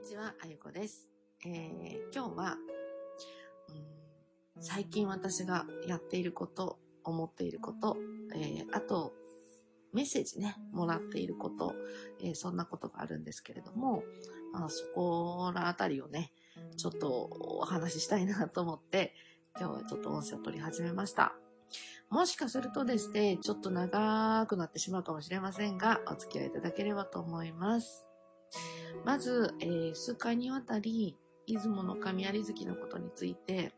にちは、あゆこです。えー、今日は、うん、最近私がやっていること、思っていること、えー、あと、メッセージね、もらっていること、えー、そんなことがあるんですけれども、あ、そこらあたりをね、ちょっとお話ししたいなと思って、今日はちょっと音声を取り始めました。もしかするとですね、ちょっと長くなってしまうかもしれませんが、お付き合いいただければと思います。まず、えー数回にわたり、出雲の神有月のことについて、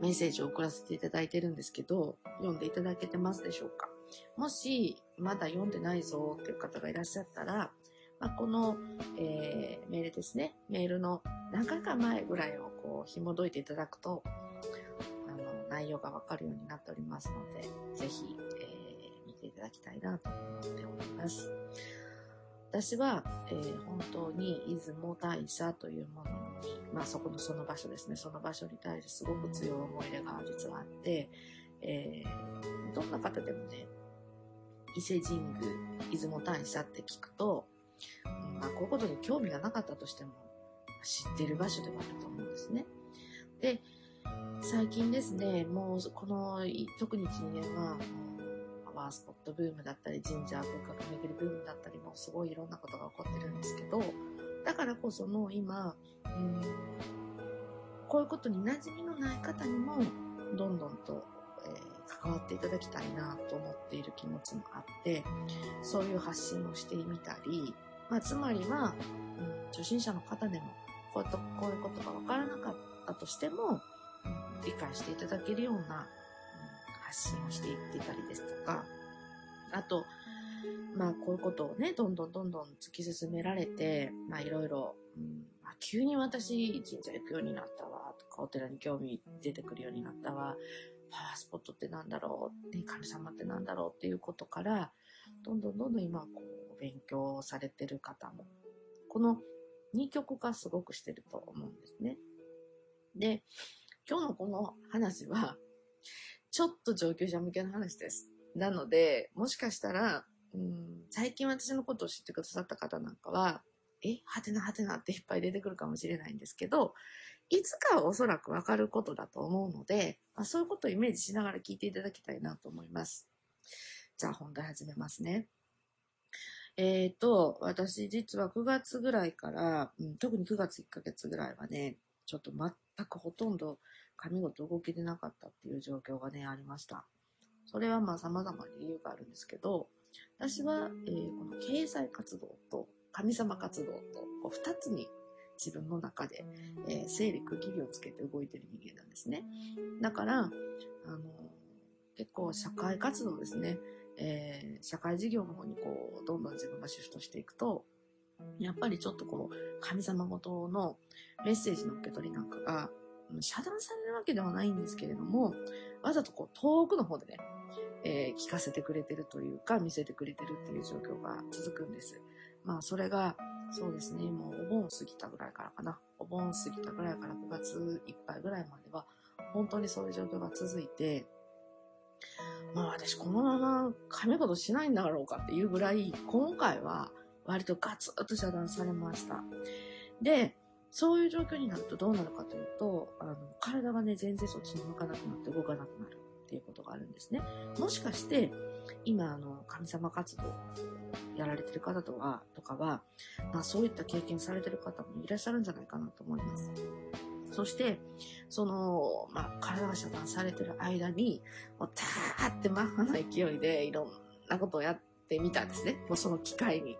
メッセージを送らせていただいてるんですけど、読んでいただけてますでしょうか？もし、まだ読んでないぞっていう方がいらっしゃったら、まあ、この、えーメールですね。メールの何回か前ぐらいをこう紐解いていただくと、あの、内容がわかるようになっておりますので、ぜひ、えー見ていただきたいなと思っております。私は、えー本当に出雲大社というものに、まあそこのその場所ですね、その場所に対してすごく強い思い入れが実はあって、えーどんな方でもね、伊勢神宮、出雲大社って聞くと、まあこういうことに興味がなかったとしても、知ってる場所ではあると思うんですね。で、最近ですね、もうこの、特に1、2年は、パワースポットブームだったり、神社文化巡りブームだったり、もすごいいろんなことが起こってるんですけど、だからこその今、うん、こういうことに馴染みのない方にも、どんどんと、えー関わっていただきたいなと思っている気持ちもあって、そういう発信をしてみたり、まあ、つまりは、うん、初心者の方でも、こういうとこういうことがわからなかったとしても、うん理解していただけるような、発信をしていってたりですとか、あと、まあ、こういうことをね、どんどんどんどん突き進められて、まあ、いろいろ、うん、急に私、神社行くようになったわ、とか、お寺に興味出てくるようになったわ、パワースポットってなんだろう、ね、神様ってなんだろうっていうことから、どんどんどんどん今、こう、勉強されてる方も、この二極化すごくしてると思うんですね。で、今日のこの話は、ちょっと上級者向けの話です。なので、もしかしたら、うん、最近私のことを知ってくださった方なんかは、え、はてなはてなっていっぱい出てくるかもしれないんですけど、いつかはおそらくわかることだと思うので、まあ、そういうことをイメージしながら聞いていただきたいなと思います。じゃあ本題始めますね。えっ、と、私実は9月ぐらいから、うん、特に9月1ヶ月ぐらいはね、ちょっと全くほとんど髪事動きでなかったっていう状況がね、ありました。それはまあ様々な理由があるんですけど、私は、えーこの経済活動と神様活動とこう二つに自分の中で、えー整理区切りをつけて動いてる人間なんですね。だから、あの、結構社会活動ですね、えー社会事業の方にこう、どんどん自分がシフトしていくと、やっぱりちょっとこう、神様ごとのメッセージの受け取りなんかが、遮断されるわけではないんですけれども、わざとこう、遠くの方でね、えー聞かせてくれてるというか、見せてくれてるっていう状況が続くんです。まあ、それが、そうですね、もうお盆過ぎたぐらいからかな。お盆過ぎたぐらいから9月いっぱいぐらいまでは、本当にそういう状況が続いて、まあ私このまま髪ことしないんだろうかっていうぐらい、今回は割とガツッと遮断されました。で、そういう状況になるとどうなるかというと、あの、体がね、全然そっちに向かなくなって動かなくなるっていうことがあるんですね。もしかして、今、あの、神様活動やられてる方とは、とかは、まあそういった経験されてる方もいらっしゃるんじゃないかなと思います。そして、その、まあ、体が遮断されてる間に、もう、たーってマッハの勢いでいろんなことをやってみたんですね。もうその機会に。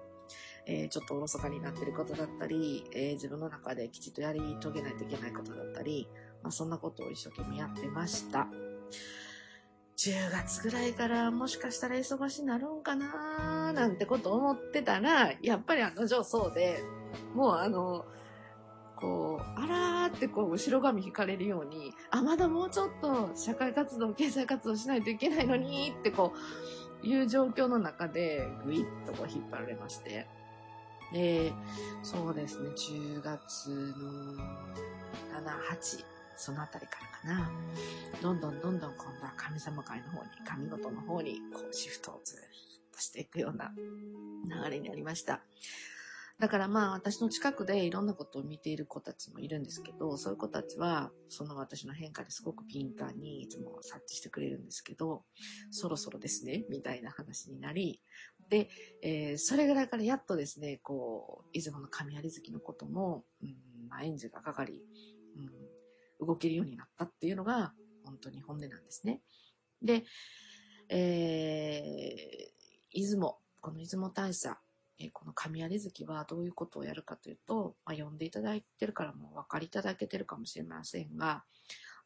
えーちょっとおろそかになってることだったり、えー自分の中できちっとやり遂げないといけないことだったり、まあ、そんなことを一生懸命やってました。10月ぐらいからもしかしたら忙しになるんかなーなんてこと思ってたら、やっぱりあの女そうで、もうあの、こう、あらーってこう、後ろ髪引かれるように、あ、まだもうちょっと社会活動、経済活動しないといけないのにってこう、いう状況の中で、ぐいっとこう引っ張られまして。で、そうですね、10月の7、8、そのあたりからかな。どんどんどんどん今度は神様界の方に、神事の方に、こうシフトをずっとしていくような流れになりました。だからまあ私の近くでいろんなことを見ている子たちもいるんですけど、そういう子たちはその私の変化ですごく敏感にいつも察知してくれるんですけど、そろそろですね、みたいな話になり、で、えー、それぐらいからやっとですね、こう、出雲の神有月のことも、うん、まあ、エンジンがかかり、うん、動けるようになったっていうのが本当に本音なんですね。で、えー、出雲、この出雲大社、えー、この神有月はどういうことをやるかというと、まあ、読んでいただいてるからもうお分かりいただけてるかもしれませんが、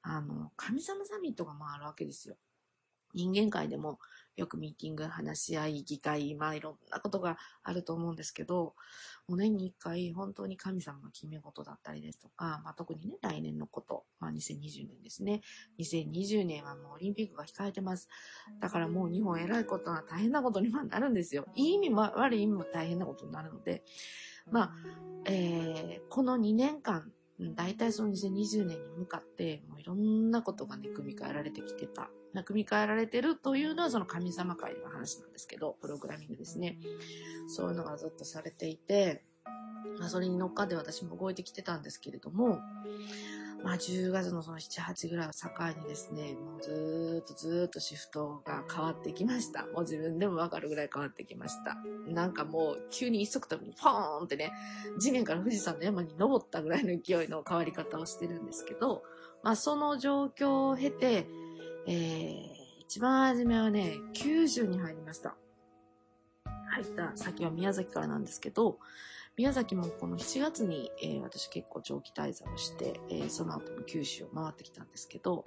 あの、神様サミットが回るわけですよ。人間界でもよくミーティング、話し合い、議会、まあいろんなことがあると思うんですけど、もう年に一回本当に神様の決め事だったりですとか、まあ特にね、来年のこと、まあ2020年ですね。2020年はもうオリンピックが控えてます。だからもう日本偉いことは大変なことにはなるんですよ。いい意味も悪い意味も大変なことになるので、まあ、えー、この2年間、大体その2020年に向かって、もういろんなことがね、組み替えられてきてたな組み替えられてるというのはその神様界の話なんですけど、プログラミングですね。そういうのがずっとされていて、まあ、それに乗っかって私も動いてきてたんですけれども、まあ、10月のその7、8ぐらいを境にですね、もうずーっとずーっとシフトが変わってきました。もう自分でもわかるぐらい変わってきました。なんかもう急に一足飛びにポーンってね、地面から富士山の山に登ったぐらいの勢いの変わり方をしてるんですけど、まあその状況を経て、えー、一番初めはね、九州に入りました。入った先は宮崎からなんですけど、宮崎もこの7月に、えー、私結構長期滞在をして、えー、その後も九州を回ってきたんですけど、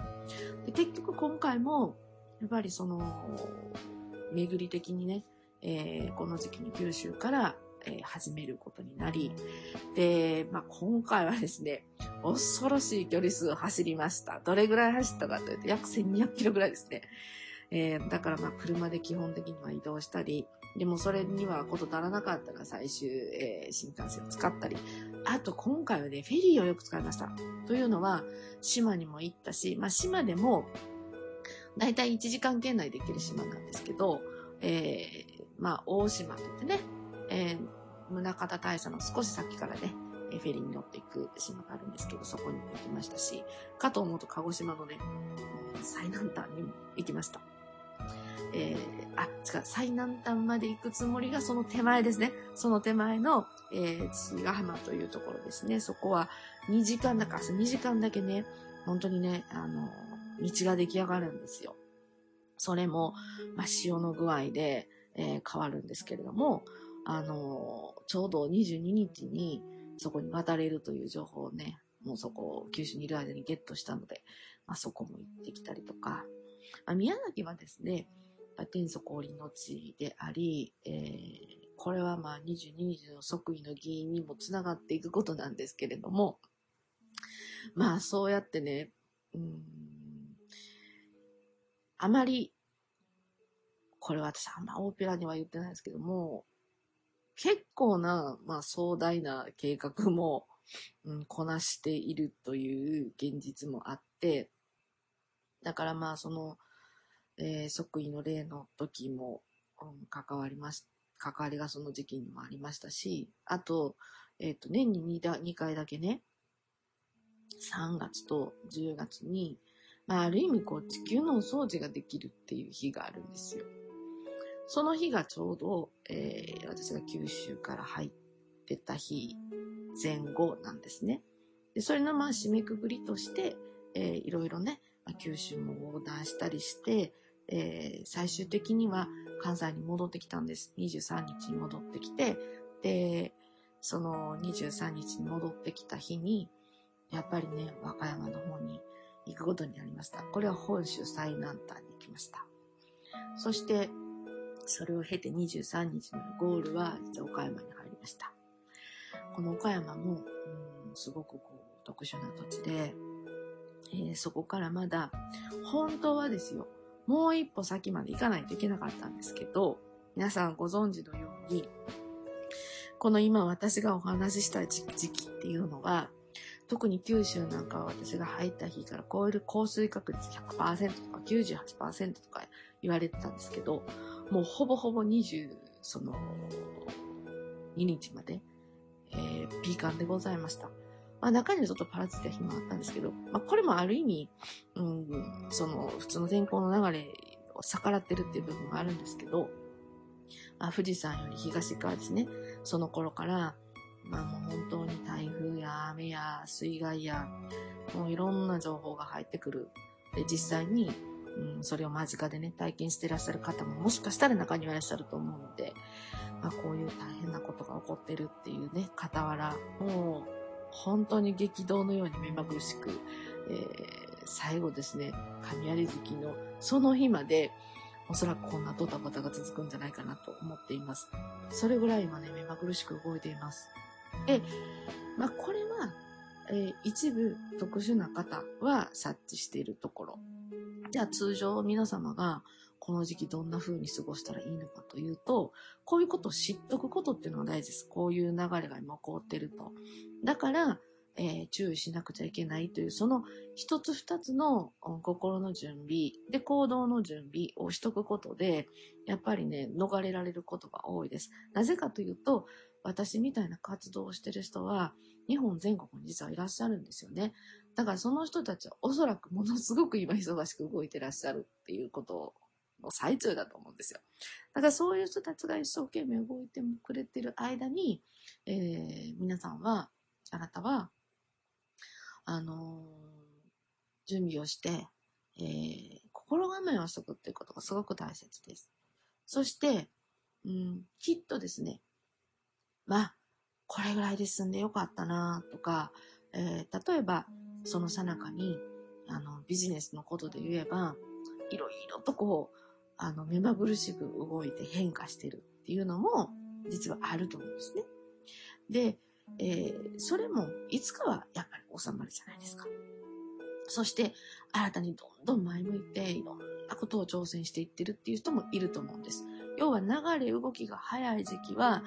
で結局今回も、やっぱりその、巡り的にね、えー、この時期に九州からえ、始めることになり、で、まあ、今回はですね、恐ろしい距離数を走りました。どれぐらい走ったかというと、約1200キロぐらいですね。えー、だからまあ、車で基本的には移動したり、でもそれにはこと足らなかったら最終、えー、新幹線を使ったり、あと今回はね、フェリーをよく使いました。というのは、島にも行ったし、まあ島でも、だいたい1時間圏内できる島なんですけど、えー、まあ大島といってね、えー、宗像大社の少し先からね、フェリーに乗っていく島があるんですけど、そこにも行きましたし、かと思うと鹿児島のね、最南端にも行きました。えー、あ、違う、最南端まで行くつもりがその手前ですね。その手前の、えー、千ヶ浜というところですね。そこは2時間だから、2時間だけね、本当にね、あの、道が出来上がるんですよ。それも、まあ、潮の具合で、えー、変わるんですけれども、あの、ちょうど22日にそこに渡れるという情報をね、もうそこ、九州にいる間にゲットしたので、まあ、そこも行ってきたりとか、まあ、宮崎はですね、天祖降臨の地であり、えー、これはまあ22日の即位の議員にもつながっていくことなんですけれども、まあそうやってね、うん、あまり、これは私あんまオペラには言ってないですけども、結構な、まあ、壮大な計画も、うん、こなしているという現実もあって、だからまあ、その、えー、即位の例の時も、うん、関わりまし、関わりがその時期にもありましたし、あと、えっ、ー、と、年に 2, だ2回だけね、3月と10月に、まあ、ある意味こう地球のお掃除ができるっていう日があるんですよ。その日がちょうど、えー、私が九州から入ってた日前後なんですね。で、それのまあ締めくくりとして、えー、いろいろね、まあ、九州も横断したりして、えー、最終的には関西に戻ってきたんです。23日に戻ってきて、で、その23日に戻ってきた日に、やっぱりね、和歌山の方に行くことになりました。これは本州最南端に行きました。そして、それを経て23日のゴールは、実は岡山に入りました。この岡山も、うん、すごくこう、特殊な土地で、えー、そこからまだ、本当はですよ、もう一歩先まで行かないといけなかったんですけど、皆さんご存知のように、この今私がお話しした時期っていうのは、特に九州なんかは私が入った日から超える降水確率100%とか98%とか言われてたんですけど、もうほぼほぼ20、その、2日まで、えー、ピーカンでございました。まあ中にはちょっとパラついた日もあったんですけど、まあこれもある意味、うん、その普通の天候の流れを逆らってるっていう部分もあるんですけど、まあ富士山より東側ですね、その頃から、まあもう本当に台風や雨や水害や、もういろんな情報が入ってくる。で、実際に、うん、それを間近でね、体験していらっしゃる方ももしかしたら中にはいらっしゃると思うので、まあこういう大変なことが起こってるっていうね、傍ら、もう本当に激動のように目まぐるしく、えー、最後ですね、雷月のその日まで、おそらくこんなドタバタが続くんじゃないかなと思っています。それぐらい今ね、目まぐるしく動いています。で、まあ、これは、えー、一部特殊な方は察知しているところ。じゃあ通常皆様がこの時期どんな風に過ごしたらいいのかというと、こういうことを知っとくことっていうのが大事です。こういう流れが今起こってると。だから、えー、注意しなくちゃいけないという、その一つ二つの心の準備で行動の準備をしとくことで、やっぱりね、逃れられることが多いです。なぜかというと、私みたいな活動をしてる人は、日本全国に実はいらっしゃるんですよね。だからその人たちはおそらくものすごく今忙しく動いてらっしゃるっていうことの最中だと思うんですよ。だからそういう人たちが一生懸命動いてくれてる間に、えー、皆さんは、あなたは、あのー、準備をして、えー、心構えをしとくっていうことがすごく大切です。そして、うん、きっとですね、まあ、これぐらいで済んでよかったなとか、えー、例えば、その最中に、あの、ビジネスのことで言えば、いろいろとこう、あの、目まぐるしく動いて変化してるっていうのも、実はあると思うんですね。で、えー、それも、いつかはやっぱり収まるじゃないですか。そして、新たにどんどん前向いて、いろんなことを挑戦していってるっていう人もいると思うんです。要は流れ動きが早い時期は、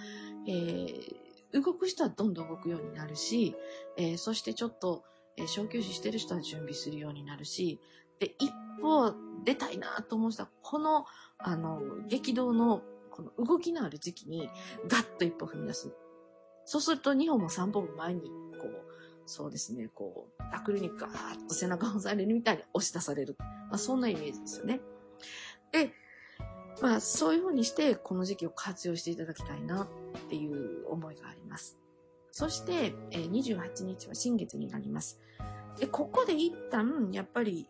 えー、動く人はどんどん動くようになるし、えー、そしてちょっと、えー、小休止してる人は準備するようになるし、で、一方、出たいなと思う人は、この、あの、激動の、この動きのある時期に、ガッと一歩踏み出す。そうすると、2歩も3歩も前に、こう、そうですね、こう、アクルにガーッと背中を押されるみたいに押し出される。まあ、そんなイメージですよね。で、まあ、そういうふうにして、この時期を活用していただきたいなっていう思いがあります。そして、え28日は新月になります。で、ここで一旦、やっぱり、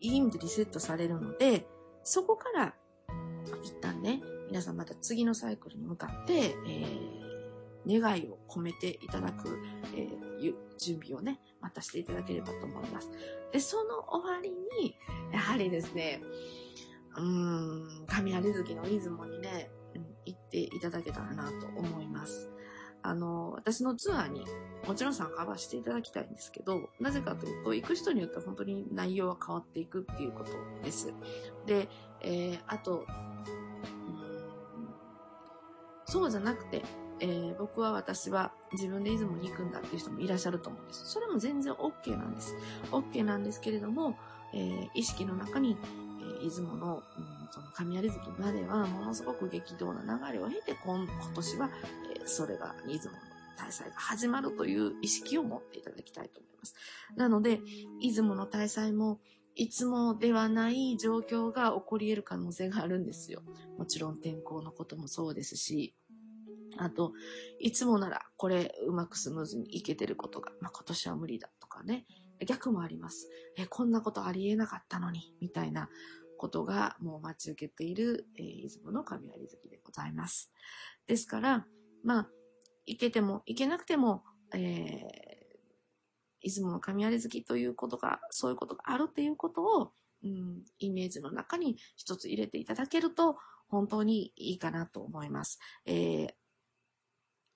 いい意味でリセットされるので、そこから一旦ね、皆さんまた次のサイクルに向かって、えー、願いを込めていただく、えー、準備をね、またしていただければと思います。で、その終わりに、やはりですね、うーん、雷月の出雲にね、行っていただけたらなと思います。あの、私のツアーにもちろん参加はしていただきたいんですけど、なぜかというと、行く人によって本当に内容は変わっていくっていうことです。で、えー、あと、そうじゃなくて、えー、僕は私は自分で出雲に行くんだっていう人もいらっしゃると思うんです。それも全然 OK なんです。OK なんですけれども、えー、意識の中に、えー、出雲の、うん、その雷月まではものすごく激動な流れを経て今今年は、えー、それが出雲の大祭が始まるという意識を持っていただきたいと思います。なので、出雲の大祭もいつもではない状況が起こり得る可能性があるんですよ。もちろん天候のこともそうですし、あと、いつもならこれうまくスムーズにいけてることが、まあ、今年は無理だとかね、逆もあります。え、こんなことありえなかったのに、みたいなことがもう待ち受けている、えー、出雲の雷月でございます。ですから、まあ、行けても行けなくても、えー、出雲の雷月ということが、そういうことがあるっていうことを、うん、イメージの中に一つ入れていただけると、本当にいいかなと思います。えー、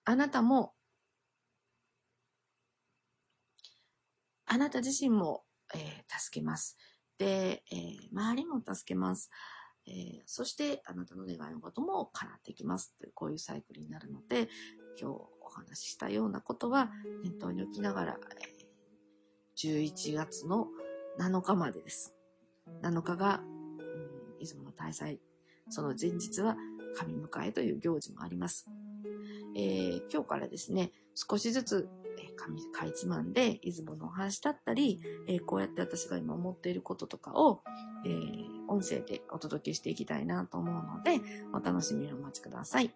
あなたも、あなた自身も、えー、助けます。で、えー、周りも助けます。えー、そして、あなたの願いのことも叶ってきますという、こういうサイクルになるので、今日お話ししたようなことは念頭に置きながら、11月の7日までです。7日が、うん、出雲の大祭、その前日は神迎えという行事もあります。えー、今日からですね、少しずつ、えー、かいつまんで、出雲のお話だったり、えー、こうやって私が今思っていることとかを、えー、音声でお届けしていきたいなと思うので、お楽しみにお待ちください。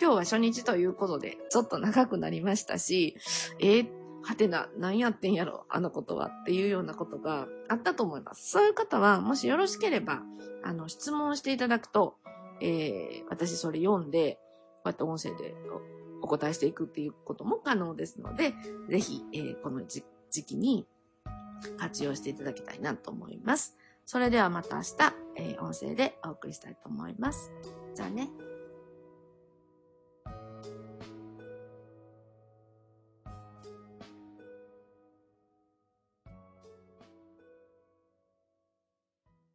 今日は初日ということで、ちょっと長くなりましたし、えー、はてな、何やってんやろ、あのことはっていうようなことがあったと思います。そういう方は、もしよろしければ、あの、質問していただくと、えー、私それ読んで、こうやって音声でお答えしていくっていうことも可能ですので、ぜひ、えー、この時期に活用していただきたいなと思います。それではまた明日、えー、音声でお送りしたいと思います。じゃあね。